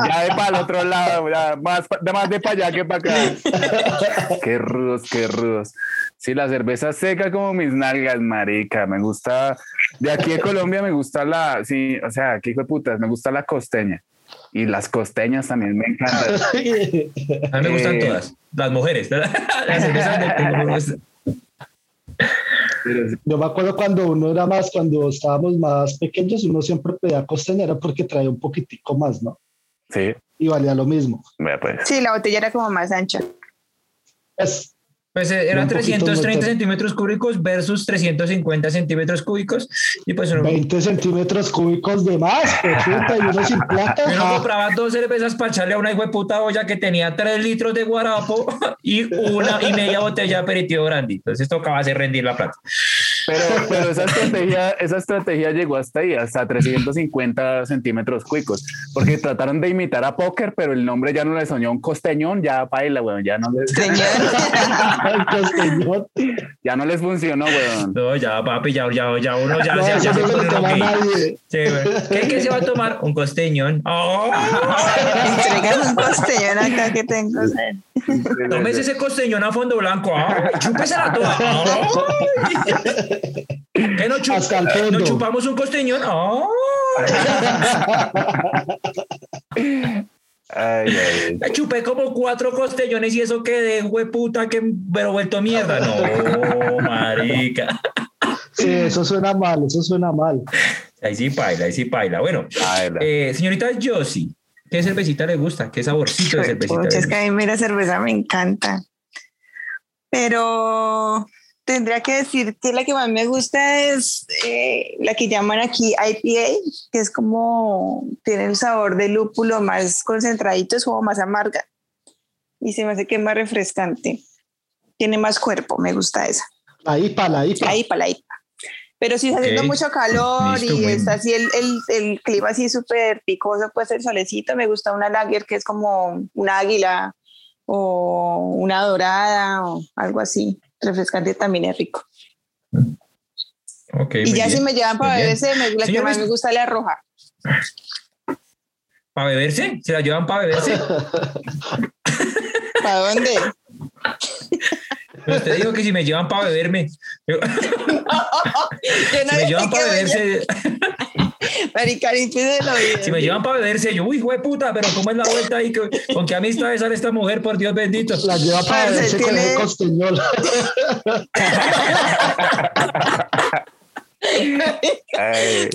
ya de para el otro lado, más, más de para allá que para acá. qué rudos, qué rudos. Sí, la cerveza seca como mis nalgas, marica. Me gusta. De aquí de Colombia me gusta la. Sí, o sea, aquí de putas, me gusta la costeña. Y las costeñas también me encantan. A mí me gustan eh, todas, las mujeres. Las Yo me acuerdo cuando uno era más, cuando estábamos más pequeños, uno siempre pedía costeñera porque traía un poquitico más, ¿no? Sí. Y valía lo mismo. Pues. Sí, la botella era como más ancha. Es, pues eh, eran 330 centímetros cúbicos versus 350 centímetros cúbicos. Y pues 20 centímetros cúbicos de más, y uno sin plata. Uno compraba dos cervezas para echarle a una hijo de puta olla que tenía 3 litros de guarapo y una y media botella de aperitivo grande. Entonces tocaba hacer rendir la plata. Pero, pero esa, estrategia, esa estrategia llegó hasta ahí, hasta 350 centímetros cúbicos, porque trataron de imitar a Póker, pero el nombre ya no le soñó un costeñón, ya baila, weón, ya no les... ya no les funcionó, weón. No, ya, papi, ya, ya, ya uno ya, no, ya, ya, se ¿Qué, ¿Qué, se va a tomar? Un costeñón. Oh. un costeñón acá que tengo. Tómese ese costeñón a fondo blanco. Ah, chúpesela toda. ¿Qué no, chup ¿No chupamos un costeñón? Oh. Ay, ay, Chupé como cuatro costeñones y eso que de hueputa que pero vuelto mierda. No, marica. Sí, eso suena mal, eso suena mal. Ahí sí baila, ahí sí baila. Bueno, eh, señorita Josie, ¿qué cervecita le gusta? ¿Qué saborcito de cervecita? es que a mí la cerveza me encanta. Pero tendría que decir que la que más me gusta es eh, la que llaman aquí IPA, que es como tiene el sabor de lúpulo más concentradito, es como más amarga y se me hace que es más refrescante. Tiene más cuerpo, me gusta esa. La IPA, la IPA. La IPA, la IPA. Pero si está haciendo mucho calor y está así el, el, el clima así súper picoso, pues el solecito, me gusta una lager que es como una águila o una dorada o algo así refrescante también es rico. Okay, y ya si me llevan para beberse, la que más me gusta la roja. ¿Para beberse? ¿Se la llevan para beberse? ¿Para dónde? Pero te digo que si me llevan para beberme. si me llevan para beberse. Si me llevan para beberse, yo, uy, güey, puta, pero ¿cómo es la vuelta ahí? ¿Con qué amistad sale esta mujer, por Dios bendito? La lleva para beberse con el costeñol.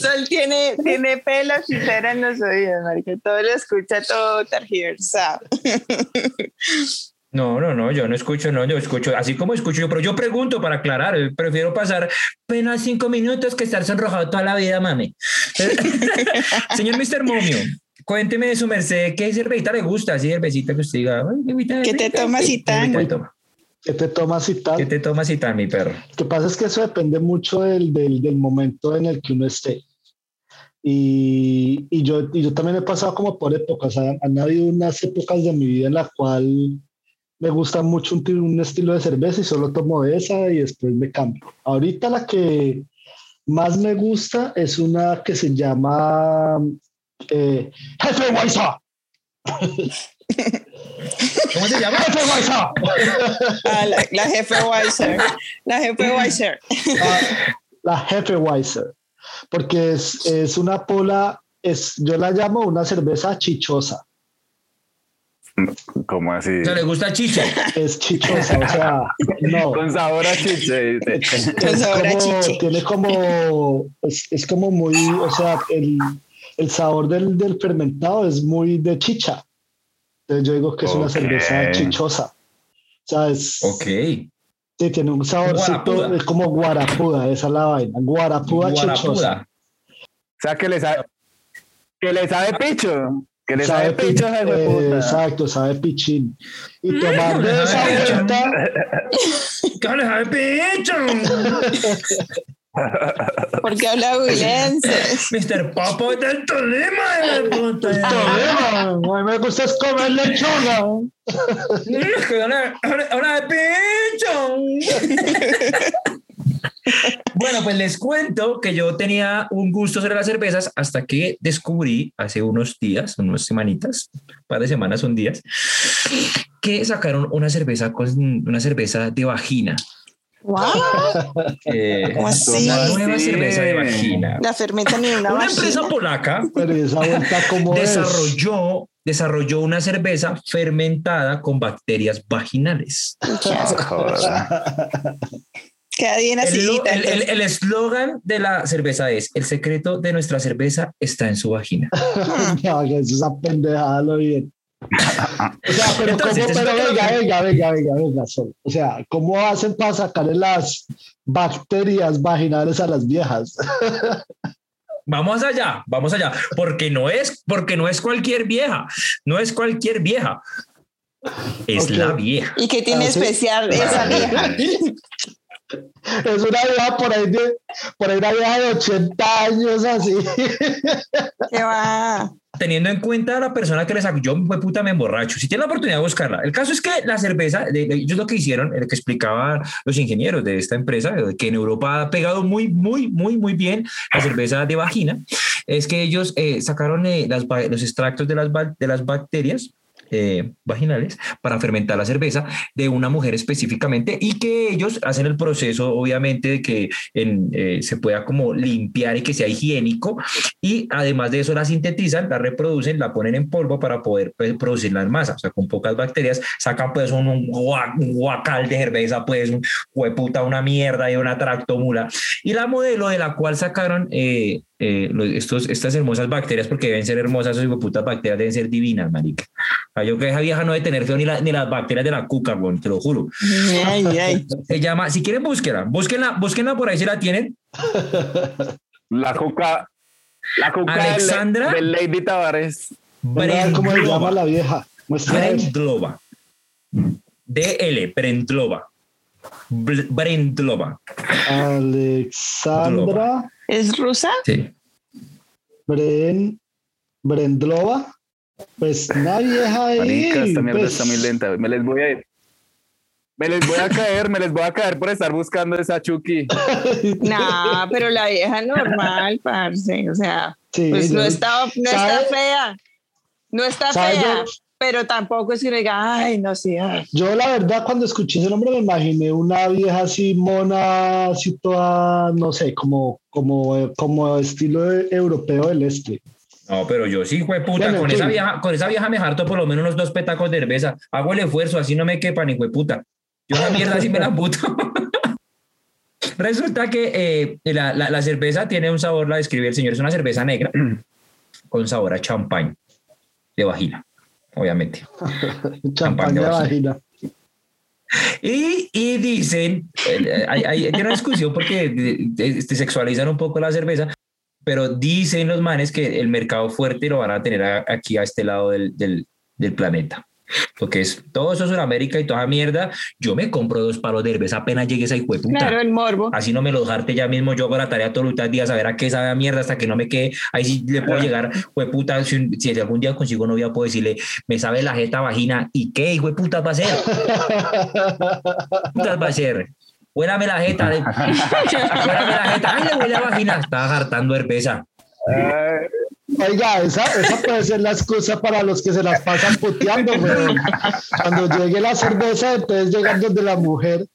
Sol tiene, tiene pelos y cera en los oídos, marica. Todo lo escucha, todo tergiversado. No, no, no, yo no escucho, no, yo escucho, así como escucho yo, pero yo pregunto para aclarar, prefiero pasar apenas cinco minutos que estar sonrojado toda la vida, mami. Señor Mr. Momio, cuénteme de su merced, ¿qué cervecita le gusta? Así cervecita que usted diga, ¿qué te tomas y tal? ¿Qué te tomas y tal? ¿Qué te tomas y tal, mi perro? Lo que pasa es que eso depende mucho del, del, del momento en el que uno esté. Y, y, yo, y yo también he pasado como por épocas. Han, han habido unas épocas de mi vida en la cual me gusta mucho un, un, estilo de cerveza y solo tomo esa y después me cambio. Ahorita la que más me gusta es una que se llama eh, Jefe. ¿Cómo se llama? Jefe Weiza. Ah, la, la, Jefe Weiser. La Jefe Weiser. La, la Jefe Weiser. Porque es, es una pola, es, yo la llamo una cerveza chichosa. ¿Cómo así? ¿O sea, le gusta chicha? Es chichosa, o sea, no. Con sabor a chiche. Con sabor a como, chiche. tiene como, es, es, como muy, o sea, el, el sabor del, del, fermentado es muy de chicha. Entonces yo digo que es okay. una cerveza chichosa. O sea, es... Ok. Sí, tiene un saborcito, es como guarapuda, esa es la vaina. Guarapuda, guarapuda. chichosa. O sea, que le sabe, que le sabe picho. Que le sabe, sabe picho, eh, Exacto, sabe pichín. Y tomando Eh, esa vuelta. ¿Qué le sabe picho? Porque habla huilense. Mr. Papo es del Tolima. De puta. Tolima. A mí me gusta comer lechuga. Habla de picho. Bueno, pues les cuento que yo tenía un gusto sobre las cervezas hasta que descubrí hace unos días, unas semanitas, un par de semanas, un días, que sacaron una cerveza con una cerveza de vagina. Wow. Eh, ¿Cómo así? Una nueva cerveza de vagina. La fermentan en una, una vagina. empresa polaca Pero esa vuelta como desarrolló, desarrolló una cerveza fermentada con bacterias vaginales. Qué asco. Queda bien así. El eslogan de la cerveza es: El secreto de nuestra cerveza está en su vagina. no, esa pendejada lo bien. O sea, pero, Entonces, ¿cómo, pero es venga, que- venga, venga, venga, venga, solo. O sea, ¿cómo hacen para sacarle las bacterias vaginales a las viejas? Vamos allá, vamos allá, porque no es, porque no es cualquier vieja, no es cualquier vieja, es Ok. la vieja. ¿Y qué tiene Ah, sí. especial esa vieja? Es una vieja por ahí de, por ahí una vieja de 80 años así. ¿Qué va? Teniendo en cuenta a la persona que le sacó, yo fue puta me emborracho. Si tiene la oportunidad de buscarla. El caso es que la cerveza, ellos lo que hicieron, el que explicaban los ingenieros de esta empresa, eh, que en Europa ha pegado muy, muy, muy, muy bien la cerveza de vagina, es que ellos eh, sacaron eh, las, los extractos de las, de las bacterias eh, vaginales para fermentar la cerveza de una mujer específicamente y que ellos hacen el proceso obviamente de que eh, se pueda como limpiar y que sea higiénico y además de eso la sintetizan, la reproducen, la ponen en polvo para poder pues, producirla en masa, o sea, con pocas bacterias sacan pues un guacal de cerveza, pues un hueputa, una mierda y una tractomula y la modelo de la cual sacaron eh, eh, los- estos, estas hermosas bacterias, porque deben ser hermosas, esas putas bacterias deben ser divinas, marica. O sea, yo que esa vieja no debe tener feo ni, la- ni las bacterias de la cuca, te lo juro. Ay, ay. Se llama, si quieren, búsquenla, búsquenla, búsquenla por ahí si la tienen. La cuca. La cuca Alexandra. de, Lady Tavares. ¿Cómo se llama Brendlova. la vieja? Muestra a ver. Brendlova. DL, Brendlova. Bl- Brendlova. Alexandra ¿Es rusa? Sí. Bren, Brendlova. Pues una vieja ahí. Marica, esta mierda pues, está muy lenta. Me les voy a ir. Me les voy a caer, me les voy a caer por estar buscando esa Chucky. No, pero la vieja normal, parce. O sea, Sí, pues no está, no está fea. No está ¿sabe fea, yo? Pero tampoco es que diga, ay, no sé. ay. Yo la verdad cuando escuché ese nombre me imaginé una vieja así mona, así toda, no sé, como, como, como estilo de- europeo del este. No, pero yo sí, fue puta, Bueno, con sí. esa vieja, con esa vieja me harto por lo menos unos dos petacos de cerveza. Hago el esfuerzo, así no me quepa ni puta. Yo esa mierda así me la puto. Resulta que eh, la, la- la cerveza tiene un sabor, la describe el señor, es una cerveza negra con sabor a champán de vagina, obviamente. Champán de vagina. Y, y dicen, eh, hay, hay- hay una discusión porque este, sexualizan un poco la cerveza, pero dicen los manes que el mercado fuerte lo van a tener aquí a este lado del, del, del planeta. Porque es todo eso es Sudamérica y toda mierda. Yo me compro dos palos de cerveza apenas llegue esa hijo Claro, el morbo. Así no me lo dejarte ya mismo. Yo hago la tarea todos los días a ver a qué sabe a mierda hasta que no me quede. Ahí sí le puedo llegar, puta. Si, si, algún día consigo novia, puedo decirle, me sabe la jeta vagina. ¿Y qué hijo de puta va a ser? putas va a ser? Huélame la jeta. Huélame la jeta. Ay, le huele a vagina. Estaba hartando cerveza. Oiga, esa, esa puede ser la excusa para los que se las pasan puteando, pero cuando llegue la cerveza, entonces llegan donde la mujer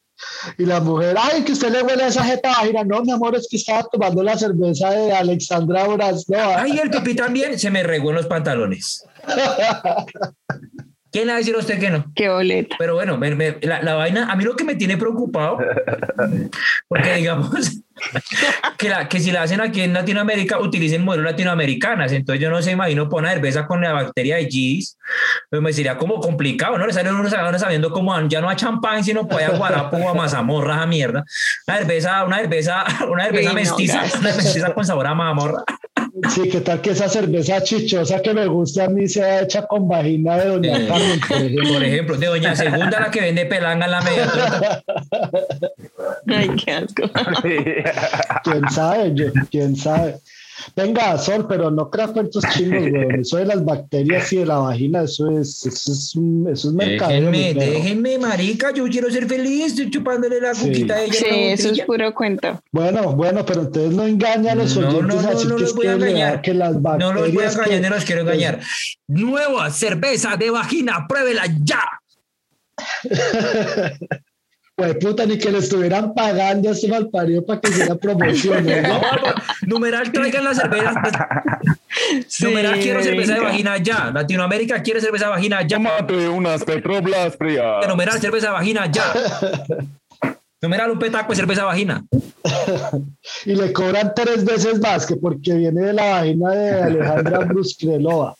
y la mujer, ay, que usted le huele a esa jeta vagina. No, mi amor, es que estaba tomando la cerveza de Alexandra Bras. No. Ay, el pipí también se me regó en los pantalones. ¿Quién le va a decir a usted que no? Qué boleta. Pero bueno, la, la, vaina, a mí lo que me tiene preocupado, porque digamos que, la, que si la hacen aquí en Latinoamérica, utilicen modelos latinoamericanas. Entonces yo no se imagino poner cerveza con la bacteria de GIS, pues me sería como complicado, ¿no? Le salen unos sabiendo como ya no a champán, sino pues a guarapo o a mazamorra, a mierda. Una cerveza, una cerveza, una cerveza mestiza, una mestiza con sabor a mazamorra. Sí, ¿qué tal que esa cerveza chichosa que me gusta a mí sea hecha con vagina de Doña eh, Carmen, por ejemplo? de Doña Segunda, la que vende pelanga en la media. Ay, qué asco. ¿Quién sabe? ¿Quién sabe? Venga, Sol, pero no creas cuentos chingos, weón. Eso de las bacterias y de la vagina, eso es, eso es, un, eso es mercado. Déjenme, déjenme, marica, yo quiero ser feliz, estoy chupándole la cuquita a ella. Sí, eso es puro cuento. Bueno, bueno, pero entonces no engaña a los oyentes no, no, no, no los voy a engañar. Que las bacterias no los voy a engañar, no los quiero engañar. Nueva cerveza de vagina, pruébela ya. Pues puta, ni que le estuvieran pagando a este malparido para que hiciera promoción. ¿no? numeral, traigan la cerveza. numeral, quiero cerveza de vagina ya. Latinoamérica quiere cerveza de vagina ya. Tómate unas Petroblas frías. Numeral, cerveza de vagina ya. numeral, un petaco de cerveza de vagina. y le cobran tres veces más que porque viene de la vagina de Alejandra Brusquelova.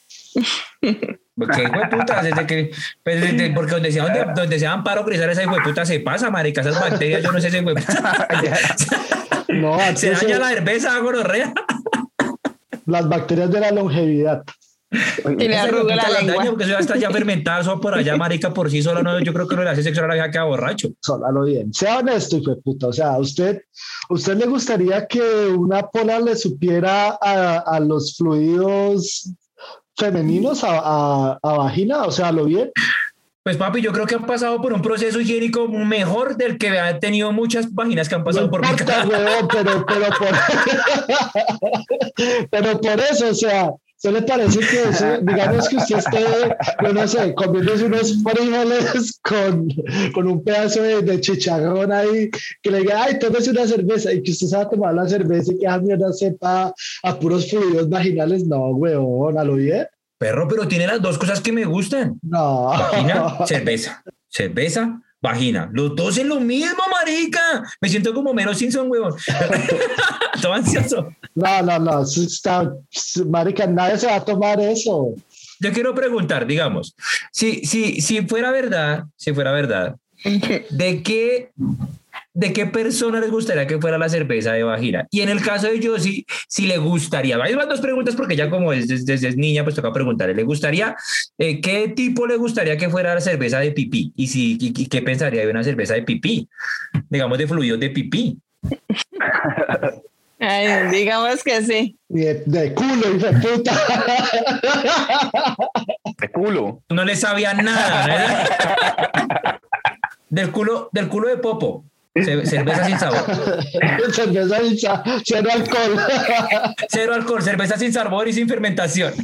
Porque hijo de puta, desde que, pues, desde, porque donde se, donde, donde se dan paro crisar esa hijo de puta se pasa, marica, esas bacterias, yo no sé si hijo de puta. no, se daña la cerveza, gonorrea. Las bacterias de la longevidad. Y le arruga la, la lengua. porque eso ya está ya fermentado por allá, marica, por sí solo, no, yo creo que no le hace sexo a la vieja queda borracho. Sólalo bien. Sea honesto, hijo de puta. O sea, ¿usted, ¿usted le gustaría que una pola le supiera a, a los fluidos femeninos a, a, vagina? O sea, ¿lo bien? Pues papi, yo creo que han pasado por un proceso higiénico mejor del que han tenido muchas vaginas que han pasado por mi casa. pero, pero, por, pero por eso, o sea, ¿se le parece que digamos que usted esté, no sé, comiendo unos frijoles con, con un pedazo de, de, chicharrón ahí, que le diga, ay, tómese una cerveza, y que usted se va a tomar la cerveza y que esa mierda sepa a puros fluidos vaginales? No, weón, a lo bien. Perro, pero tiene las dos cosas que me gustan. No. Vagina, cerveza. Cerveza, vagina. Los dos es lo mismo, marica. Me siento como menos Simpson, huevón. Estoy ansioso. No, no, no. Está, marica, nadie se va a tomar eso. Yo quiero preguntar, digamos, si, si, si fuera verdad, si fuera verdad, ¿de qué de qué persona les gustaría que fuera la cerveza de vagina. Y en el caso de Josie, si le gustaría, hay dos preguntas porque ya como es, desde, niña, pues toca preguntarle, ¿le gustaría, eh, qué tipo le gustaría que fuera la cerveza de pipí? Y, si, qué pensaría de una cerveza de pipí, digamos de fluidos de pipí. digamos que sí. De, culo, hijo de puta. De culo. No le sabía nada. Del culo, del culo de popo cerveza sin sabor. cerveza sin sabor, cero alcohol. cero alcohol, cerveza sin sabor y sin fermentación.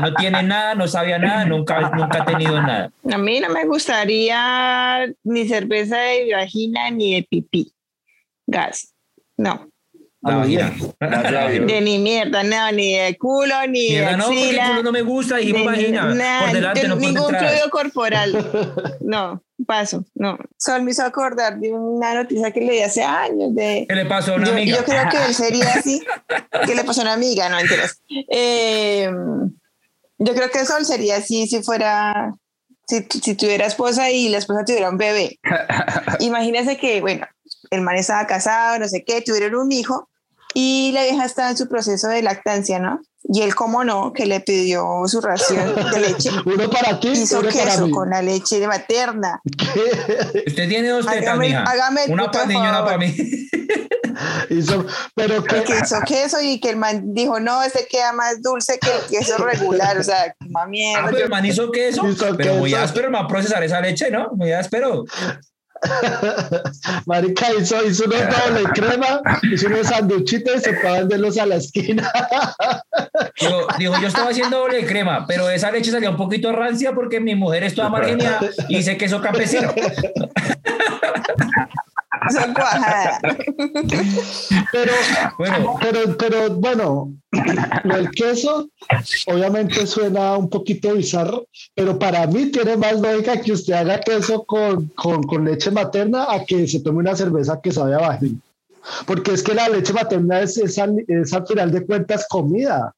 no tiene nada, no sabía nada, nunca, nunca ha tenido nada. A mí no me gustaría ni cerveza de vagina ni de pipí. Gas. No. De ni mierda, no, ni de culo, ni de axila. No, porque el culo no me gusta y vagina. por delante, no ningún fluido corporal. No, paso, no. Sol me hizo acordar de una noticia que leí hace años de... ¿Qué le pasó a una yo, amiga? Yo creo que él sería así. ¿Qué le pasó a una amiga? No, entiendes. Eh, yo creo que Sol sería así si fuera... Si, si tuviera esposa y la esposa tuviera un bebé. Imagínese que, bueno, el man estaba casado, no sé qué, tuvieron un hijo y la vieja estaba en su proceso de lactancia, ¿no? Y él, como no, que le pidió su ración de leche. uno para ti, hizo queso con la leche materna. Usted tiene dos tetas, hágame, mija. Hágame una para niño, una para mí. hizo, pero que... hizo queso y que el man dijo, no, este queda más dulce que el queso regular. O sea, mami. Ah, pero el man hizo queso. pero muy áspero el man procesar esa leche, ¿no? Muy áspero. Marica hizo, hizo unos doble crema, hizo unos sanduchitos y se fue a venderlos a la esquina. Digo, yo estaba haciendo doble crema, pero esa leche salía un poquito rancia porque mi mujer es toda margenia y hice queso campesino. Pero bueno, pero, pero bueno, el queso obviamente suena un poquito bizarro, pero para mí tiene más lógica que usted haga queso con, con, con leche materna a que se tome una cerveza que sabe a vagina. Porque es que la leche materna es, es, al, es al final de cuentas comida.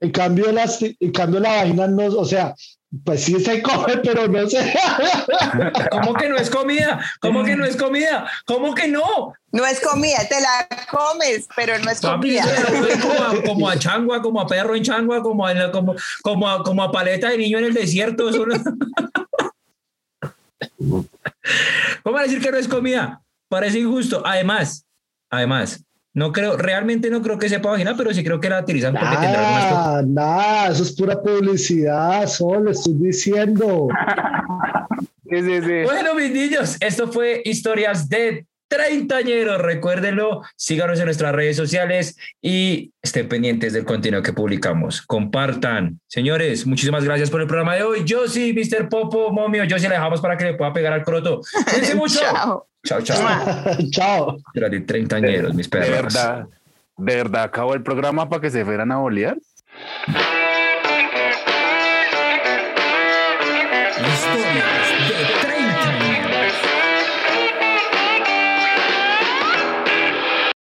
En cambio, las, en cambio la vagina no, o sea, pues sí se come, pero no sé. ¿Cómo que no es comida? ¿Cómo que no es comida? ¿Cómo que no? No es comida, te la comes, pero no es comida. Como a, changua, como a perro en changua, como a, como, como a, como a paleta de niño en el desierto. ¿Cómo a decir que no es comida? Parece injusto. Además, además, no creo, realmente no creo que sepa vagina, pero sí creo que la utilizan porque tendrá Nada, eso es pura publicidad, solo estoy diciendo. Bueno, mis niños, esto fue Historias de Treintañeros. Recuérdenlo, síganos en nuestras redes sociales y estén pendientes del contenido que publicamos. Compartan. Señores, muchísimas gracias por el programa de hoy. Yo sí, Mr. Popo, momio, yo sí le dejamos para que le pueda pegar al croto. Cuídense mucho. Chao, chao. chao. Era de treintañeros, mis perros. De verdad, de verdad, acabó el programa para que se fueran a bolear.